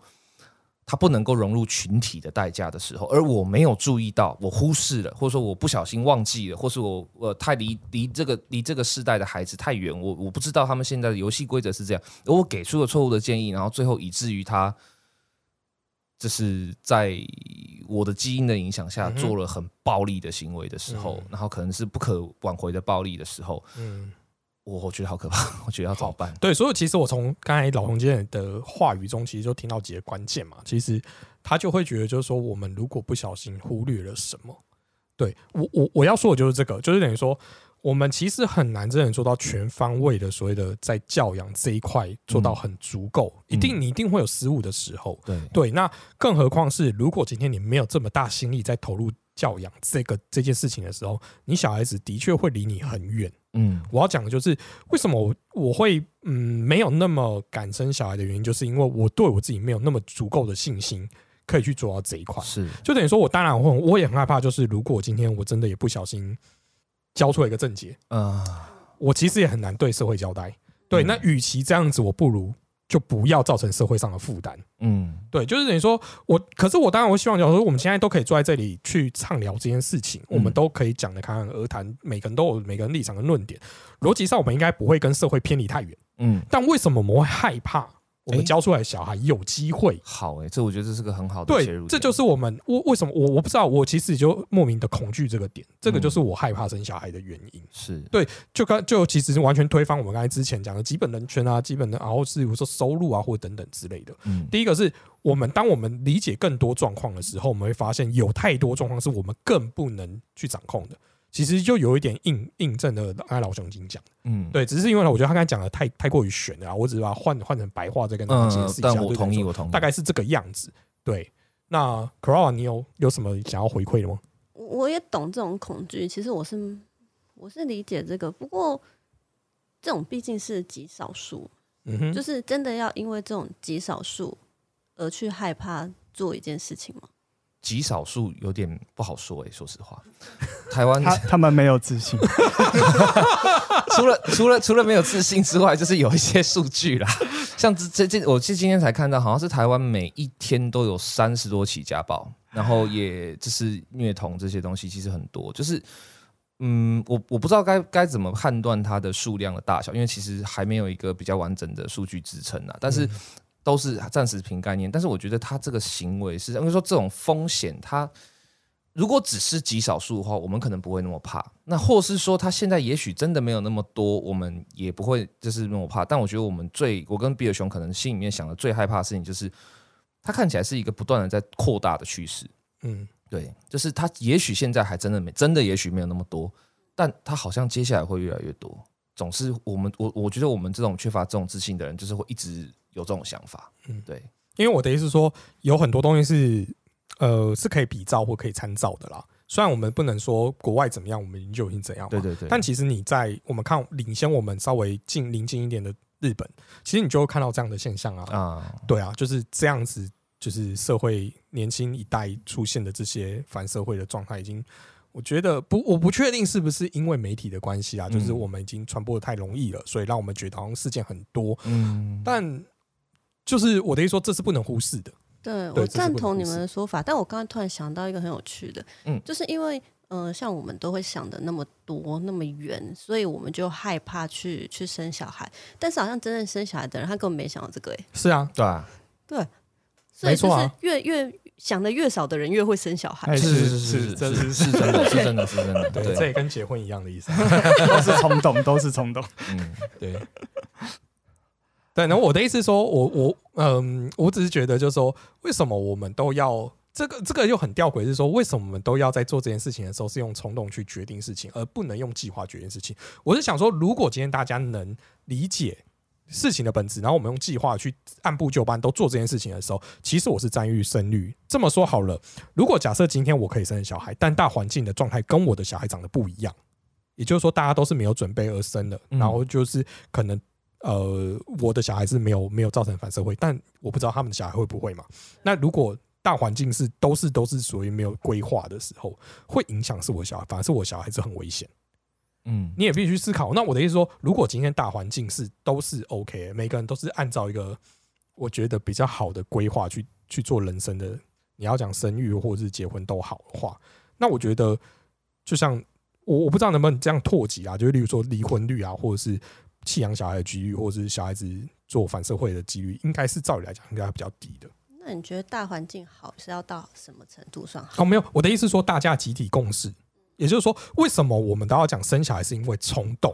他不能够融入群体的代价的时候，而我没有注意到，我忽视了，或者说我不小心忘记了，或是我我太离离这个离这个世代的孩子太远，我我不知道他们现在的游戏规则是这样，而我给出了错误的建议，然后最后以至于他。就是在我的基因的影响下做了很暴力的行为的时候，嗯然后可能是不可挽回的暴力的时候，嗯，我我觉得好可怕，我觉得要怎么办？对，所以其实我从刚才老洪今天的话语中，其实就听到几个关键嘛。其实他就会觉得，就是说，我们如果不小心忽略了什么，对我我我要说的就是这个，就是等于说，我们其实很难真的做到全方位的所谓的在教养这一块做到很足够，一定你一定会有失误的时候。对对，那更何况是如果今天你没有这么大心力在投入教养这个这件事情的时候，你小孩子的确会离你很远。嗯我要讲的就是为什么我我会嗯没有那么敢生小孩的原因，就是因为我对我自己没有那么足够的信心可以去做到这一块。是就等于说我当然会，我也很害怕，就是如果今天我真的也不小心交错一个症结，嗯我其实也很难对社会交代。对，嗯那与其这样子，我不如就不要造成社会上的负担。嗯对，就是等于说我，可是我当然我希望讲说，我们现在都可以坐在这里去畅聊这件事情，我们嗯都可以讲的侃侃而谈，每个人都有每个人立场跟论点，逻辑上我们应该不会跟社会偏离太远。嗯，但为什么我们会害怕我们教出来的小孩有机会？好哎、这我觉得这是个很好的切入，点，对这就是我们我为什么我我不知道，我其实就莫名的恐惧这个点，这个嗯就是我害怕生小孩的原因。是对就刚就其实是完全推翻我们刚才之前讲的基本人权啊，基本的，然后是比如说收入啊，或等等之类的。嗯第一个是我们当我们理解更多状况的时候，我们会发现有太多状况是我们更不能去掌控的。其实就有一点印印证了刚才老熊已经讲的，嗯对，只是因为呢，我觉得他刚才讲的太太过于玄了啊，我只是把它换换成白话再跟大家解嗯释，一下。但我同意，我同意，大概是这个样子。对，那 c o r a 你有有什么想要回馈的吗？我我也懂这种恐惧，其实我是我是理解这个，不过这种毕竟是极少数，嗯哼，就是真的要因为这种极少数而去害怕做一件事情吗？极少数有点不好说哎、说实话，台湾他他们没有自信，除了除了除了没有自信之外，就是有一些数据啦，像这这这，我是今天才看到，好像是台湾每一天都有三十多起家暴，然后也就是虐童这些东西，其实很多，就是。嗯，我我不知道该该怎么判断它的数量的大小，因为其实还没有一个比较完整的数据支撑啊。但是都是暂时凭概念，但是我觉得他这个行为是，因为说这种风险，他如果只是极少数的话，我们可能不会那么怕。那或是说，他现在也许真的没有那么多，我们也不会就是那么怕。但我觉得我们最，我跟比尔熊可能心里面想的最害怕的事情，就是他看起来是一个不断的在扩大的趋势。嗯，对，就是他也许现在还真的没，真的也许没有那么多，但他好像接下来会越来越多。总是我们我我觉得我们这种缺乏这种自信的人，就是会一直有这种想法。嗯嗯，对，因为我的意思是说，有很多东西是呃是可以比照或可以参照的啦。虽然我们不能说国外怎么样，我们就已经怎样嘛，对对对。但其实你在我们看领先我们稍微近临近一点的日本，其实你就会看到这样的现象啊。啊，对啊，就是这样子，就是社会年轻一代出现的这些反社会的状态，已经我觉得不，我不确定是不是因为媒体的关系啊，就是嗯我们已经传播的太容易了，所以让我们觉得好像事件很多，嗯，但就是我的意思说，这是不能忽视的。对对我赞同你们的说法，但我刚刚突然想到一个很有趣的，嗯。就是因为呃，像我们都会想的那么多那么远，所以我们就害怕去去生小孩。但是好像真正生小孩的人，他根本没想到这个哎、是啊，对啊，对。所以就是没错啊。越越想的越少的人越会生小孩。哎是是是是这是是是。真的，是真的，是真的，对，这也跟结婚一样的意思。都是冲动，都是冲动。嗯，对，对。然后我的意思是说，我我嗯，我只是觉得，就是说，为什么我们都要这个这个又很吊诡，是说，为什么我们都要在做这件事情的时候是用冲动去决定事情，而不能用计划决定事情？我是想说，如果今天大家能理解。事情的本质，然后我们用计划去按部就班都做这件事情的时候，其实我是赞誉生育。这么说好了，如果假设今天我可以生小孩，但大环境的状态跟我的小孩长得不一样，也就是说大家都是没有准备而生的，嗯然后就是可能呃我的小孩是没有没有造成反社会，但我不知道他们的小孩会不会嘛？那如果大环境是都是都是属于没有规划的时候，会影响是我小孩，反而是我小孩子很危险。嗯，你也必须思考。那我的意思说，如果今天大环境是都是 OK，每个人都是按照一个我觉得比较好的规划去去做人生的，你要讲生育或者是结婚都好的话，那我觉得就像我我不知道能不能这样拓及啊，就是例如说离婚率啊，或者是弃养小孩的几率，或者是小孩子做反社会的几率，应该是照理来讲应该比较低的。那你觉得大环境好是要到什么程度算好？哦，没有，我的意思是说，大家集体共识，也就是说，为什么我们都要讲生小孩，是因为冲动。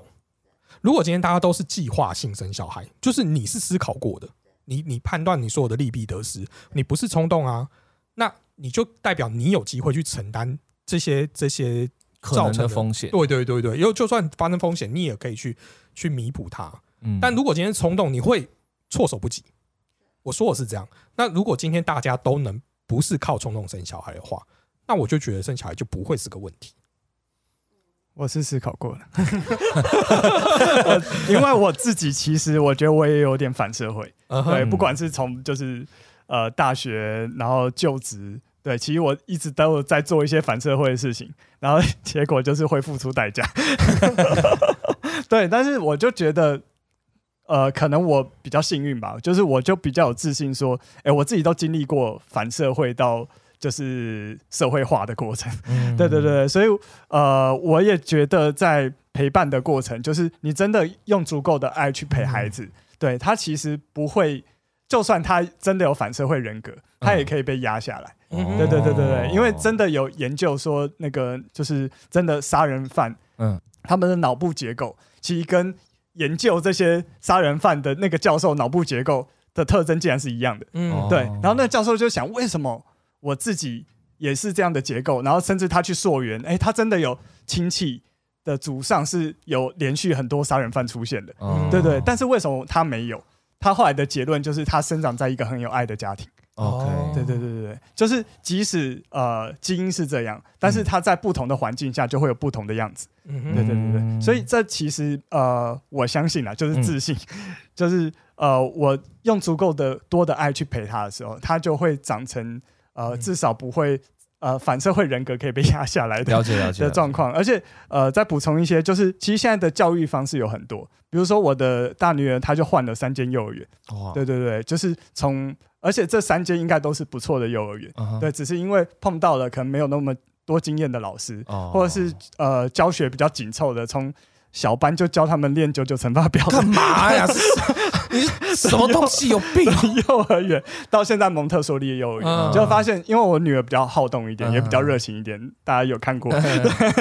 如果今天大家都是计划性生小孩，就是你是思考过的，你你判断你所有的利弊得失，你不是冲动啊，那你就代表你有机会去承担这些这些可能造成风险。对对对对，因为就算发生风险，你也可以去去弥补它。嗯但如果今天冲动，你会措手不及。我说我是这样。那如果今天大家都能不是靠冲动生小孩的话，那我就觉得生小孩就不会是个问题。我是思考过了，我因为我自己其实我觉得我也有点反社会，嗯对，嗯不管是从就是呃大学，然后就职，对，其实我一直都有在做一些反社会的事情，然后 结果就是会付出代价。对，但是我就觉得，呃，可能我比较幸运吧，就是我就比较有自信，说，哎、我自己都经历过反社会到就是社会化的过程。嗯 对对对，所以呃，我也觉得在陪伴的过程，就是你真的用足够的爱去陪孩子，对他其实不会，就算他真的有反社会人格，他也可以被压下来。嗯对对对对对，因为哦真的有研究说，那个就是真的杀人犯，嗯他们的脑部结构其实跟研究这些杀人犯的那个教授脑部结构的特征竟然是一样的。嗯哦对，然后那个教授就想，为什么我自己也是这样的结构？然后甚至他去溯源，哎，他真的有亲戚的祖上是有连续很多杀人犯出现的，哦对对。但是为什么他没有？他后来的结论就是他生长在一个很有爱的家庭。OK，对对对对对，就是即使呃基因是这样，但是他在不同的环境下就会有不同的样子。嗯对哼。对对对，嗯。所以这其实呃，我相信啊，就是自信，就是呃，我用足够的多的爱去陪他的时候，他就会长成呃，嗯。至少不会呃反社会人格可以被压下来的了解了解的状况。而且呃，再补充一些，就是其实现在的教育方式有很多，比如说我的大女儿，她就换了三间幼儿园，哇。对对对，就是从，而且这三间应该都是不错的幼儿园，嗯对，只是因为碰到了可能没有那么多经验的老师，哦。或者是呃教学比较紧凑的，从小班就教他们练九九乘法表。的干嘛呀？你是什么东西？有病？幼儿园，到现在蒙特梭利的幼儿园，嗯。就发现，因为我女儿比较好动一点，嗯。也比较热情一点，大家有看过，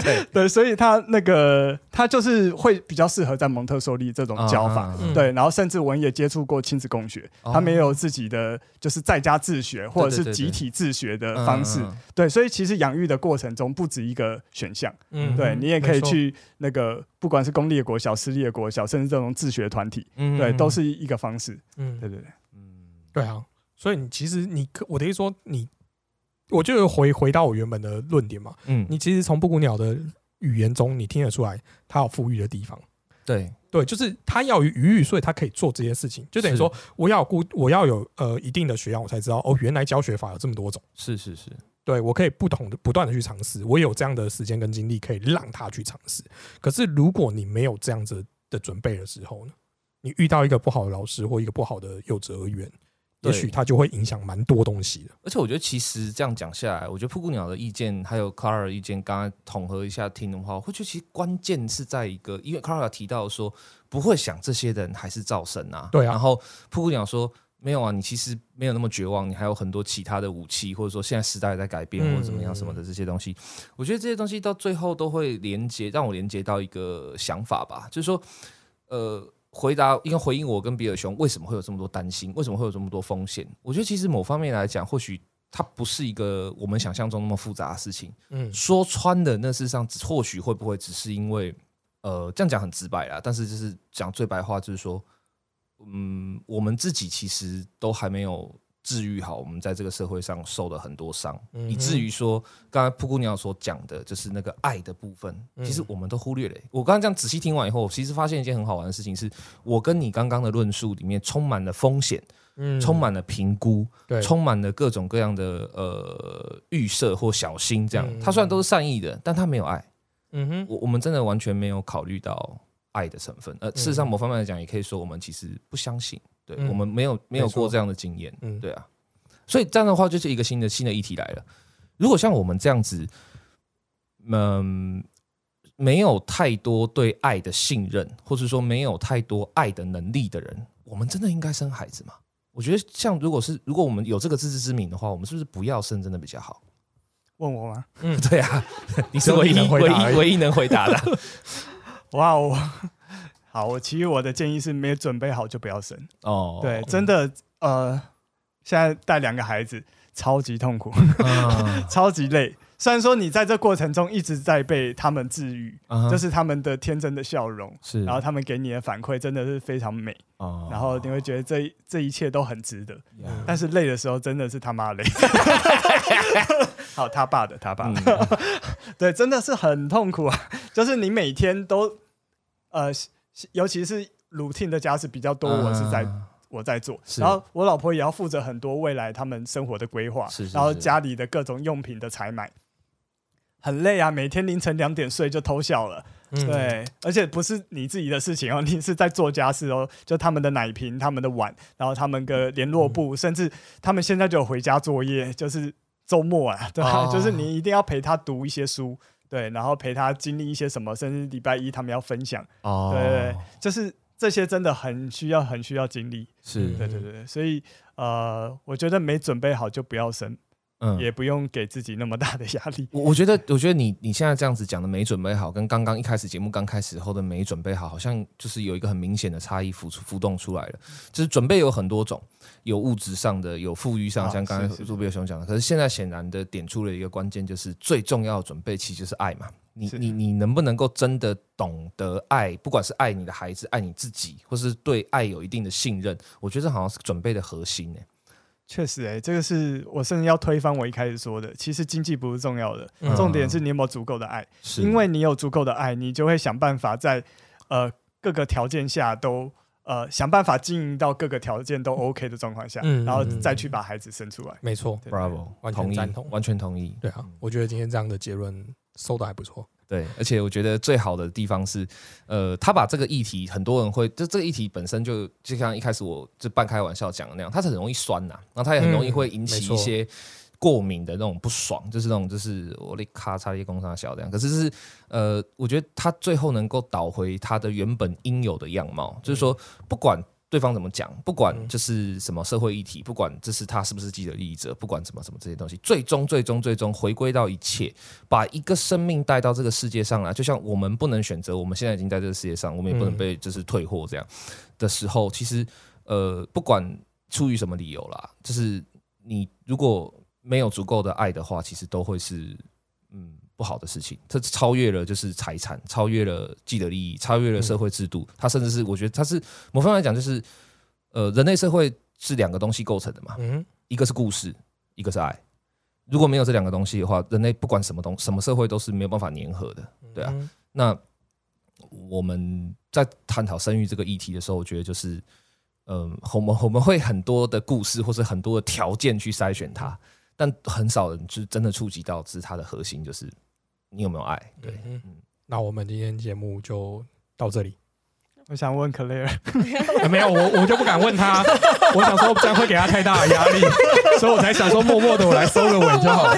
对。对，所以她那个她就是会比较适合在蒙特梭利这种教法。嗯。对，然后甚至我也接触过亲子共学，哦。他们也有自己的就是在家自学或者是集体自学的方式。嗯对，所以其实养育的过程中不止一个选项。嗯。对你也可以去那个，不管是公立的国小、私立的国小，甚至这种自学团体，嗯对，都是一个方式。嗯对对对，嗯对啊，所以你其实你可我的意思说你，我就回回到我原本的论点嘛，嗯，你其实从布谷鸟的语言中，你听得出来它有富裕的地方。对对，就是它要有余裕，所以它可以做这些事情。就等于说，我要有固，我要有呃一定的学养，我才知道哦，原来教学法有这么多种。是是是，对我可以不同的不断的去尝试，我有这样的时间跟精力可以让他去尝试。可是如果你没有这样子的准备的时候呢，你遇到一个不好的老师或一个不好的幼稚儿园，也许他就会影响蛮多东西的。而且我觉得其实这样讲下来，我觉得布谷鸟的意见还有卡尔的意见，刚刚统合一下听的话，我会觉得其实关键是在一个，因为卡尔提到说不会想这些人还是造神啊，对啊然后布谷鸟说。没有啊，你其实没有那么绝望，你还有很多其他的武器，或者说现在时代在改变，嗯或者怎么样什么的这些东西。我觉得这些东西到最后都会连接，让我连接到一个想法吧，就是说，呃，回答应该回应我跟比尔熊为什么会有这么多担心，为什么会有这么多风险？我觉得其实某方面来讲，或许它不是一个我们想象中那么复杂的事情。嗯说穿的，那事实上或许会不会只是因为，呃，这样讲很直白啦，但是就是讲最白话，就是说，嗯，我们自己其实都还没有治愈好我们在这个社会上受了很多伤，嗯以至于说，刚才蒲姑娘所讲的，就是那个爱的部分，嗯。其实我们都忽略了。欸、我刚刚这样仔细听完以后，我其实发现一件很好玩的事情是，我跟你刚刚的论述里面充满了风险，嗯。充满了评估，对。充满了各种各样的呃预设或小心，这样。嗯。他虽然都是善意的，但他没有爱。嗯哼。我我们真的完全没有考虑到爱的成分。呃，事实上某方面来讲，也可以说我们其实不相信，对嗯我们没有没有过这样的经验。嗯对啊，所以这样的话就是一个新的新的议题来了。如果像我们这样子，嗯，没有太多对爱的信任，或者说没有太多爱的能力的人，我们真的应该生孩子吗？我觉得，像如果是如果我们有这个自知之明的话，我们是不是不要生真的比较好？问我吗？嗯 对啊，你是唯一 唯一唯一能回答的。哇哦，好，我其实我的建议是没准备好就不要生。哦，对，真的，呃，现在带两个孩子超级痛苦，嗯 超级累，虽然说你在这过程中一直在被他们治愈，啊哈。这是他们的天真的笑容，是，然后他们给你的反馈真的是非常美，哦。然后你会觉得这这一切都很值得。但是累的时候真的是他妈累。好，他爸的他爸的，嗯。对，真的是很痛苦啊！就是你每天都呃，尤其是 routine 的家事比较多，我是在啊我在做，然后我老婆也要负责很多未来他们生活的规划，是是然后家里的各种用品的采买，很累啊！每天凌晨两点睡就偷笑了，嗯，对，而且不是你自己的事情哦，你是在做家事哦，就他们的奶瓶、他们的碗，然后他们的联络嗯。簿，甚至他们现在就有回家作业，就是周末啊，对吧？哦。就是你一定要陪他读一些书，对，然后陪他经历一些什么，甚至礼拜一他们要分享，哦，对对对，就是这些真的很需要、很需要经历，是，对对对对，所以呃，我觉得没准备好就不要生，嗯也不用给自己那么大的压力。我我觉得，我觉得你你现在这样子讲的没准备好，跟刚刚一开始节目刚开始后的没准备好，好像就是有一个很明显的差异浮出浮动出来了。就是准备有很多种，有物质上的，有富裕上，啊像刚才是是朱比尔兄讲的。可是现在显然的点出了一个关键，就是最重要的准备其实就是爱嘛。你你你能不能够真的懂得爱，不管是爱你的孩子、爱你自己，或是对爱有一定的信任，我觉得这好像是准备的核心呢、确实、欸，这个是我甚至要推翻我一开始说的，其实经济不是重要的，嗯重点是你有没有足够的爱。是因为你有足够的爱，你就会想办法在呃各个条件下都呃想办法经营到各个条件都 OK 的状况下，嗯然后再去把孩子生出来。没错，Bravo，完全同意赞同完全同意。对啊，我觉得今天这样的结论收的还不错。对，而且我觉得最好的地方是，呃，他把这个议题，很多人会，就这个议题本身就就像一开始我就半开玩笑讲的那样，它是很容易酸呐、然后它也很容易会引起一些过敏的那种不爽，就是那种就是我的咔嚓一工上小这样。可是是呃，我觉得他最后能够导回他的原本应有的样貌，就是说不管。对方怎么讲，不管嗯。就是什么社会议题，不管这是他是不是既得利益者，不管什么什么这些东西，最终最终最终回归到一切，把一个生命带到这个世界上来，就像我们不能选择，我们现在已经在这个世界上，我们也不能嗯。被就是退货这样。的时候，其实呃，不管出于什么理由啦，就是你如果没有足够的爱的话，其实都会是嗯不好的事情。这超越了就是财产，超越了既得利益，超越了社会制度，它甚至是我觉得它是某方面来讲，就是呃，人类社会是两个东西构成的嘛，嗯，一个是故事，一个是爱。如果没有这两个东西的话，人类不管什么东什么社会都是没有办法粘合的。对啊嗯，那我们在探讨生育这个议题的时候，我觉得就是，嗯、我们我们会很多的故事或者很多的条件去筛选它，但很少人就真的触及到是它的核心，就是你有没有爱。对，嗯，那我们今天节目就到这里。我想问 Claire，啊没有，我我就不敢问他，我想说这样会给他太大的压力，所以我才想说默默的我来收个尾就好了。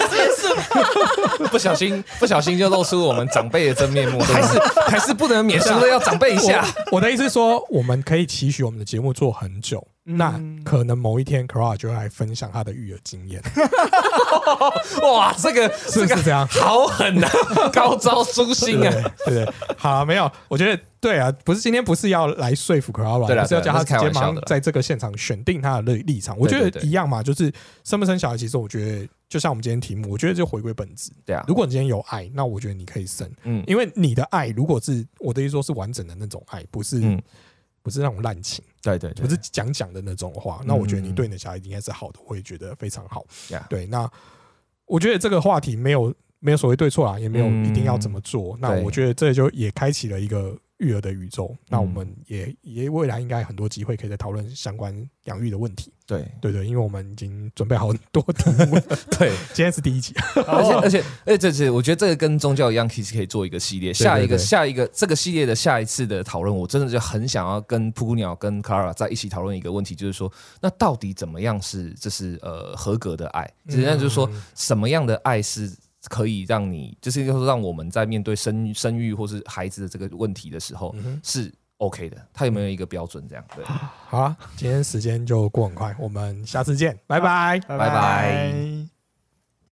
不小心不小心就露出我们长辈的真面目，还是还是不能免俗的要长辈一下。我的意思是说，我们可以期许我们的节目做很久，那嗯可能某一天 Clara 就会来分享他的育儿经验，哇，这个是不是这样？好狠啊，高招诛心对啊！对对，好，没有，我觉得对啊，不是今天不是要来说服 Clara，对啦不是要叫他直接玩笑的啦马上在这个现场选定他的立立场。我觉得一样嘛，就是生不生小孩，其实我觉得就像我们今天题目，我觉得就回归本质。对啊，如果你今天有爱，那我觉得你可以生，嗯因为你的爱如果是我的意思说是完整的那种爱，不是、嗯，不是那种滥情，对对对，不是讲讲的那种话，那我觉得你对你的小孩应该是好的，我也觉得非常好。呀对，那我觉得这个话题没有没有所谓对错啊，也没有嗯一定要怎么做。那我觉得这就也开启了一个育儿的宇宙。那我们也也未来应该很多机会可以再讨论相关养育的问题。对对对，因为我们已经准备好很多题目，对，今天是第一集。而且而且而且这是我觉得这个跟宗教一样，其实可以做一个系列。下一个对下一个这个系列的下一次的讨论，我真的就很想要跟布谷鸟跟 Clara 在一起讨论一个问题，就是说，那到底怎么样是这是呃合格的爱？实际上就是说，什么样的爱是可以让你，就是说让我们在面对生育生育或是孩子的这个问题的时候嗯是 OK 的？它有没有一个标准？这样对。好啊，今天时间就过很快，我们下次见，拜拜。拜拜拜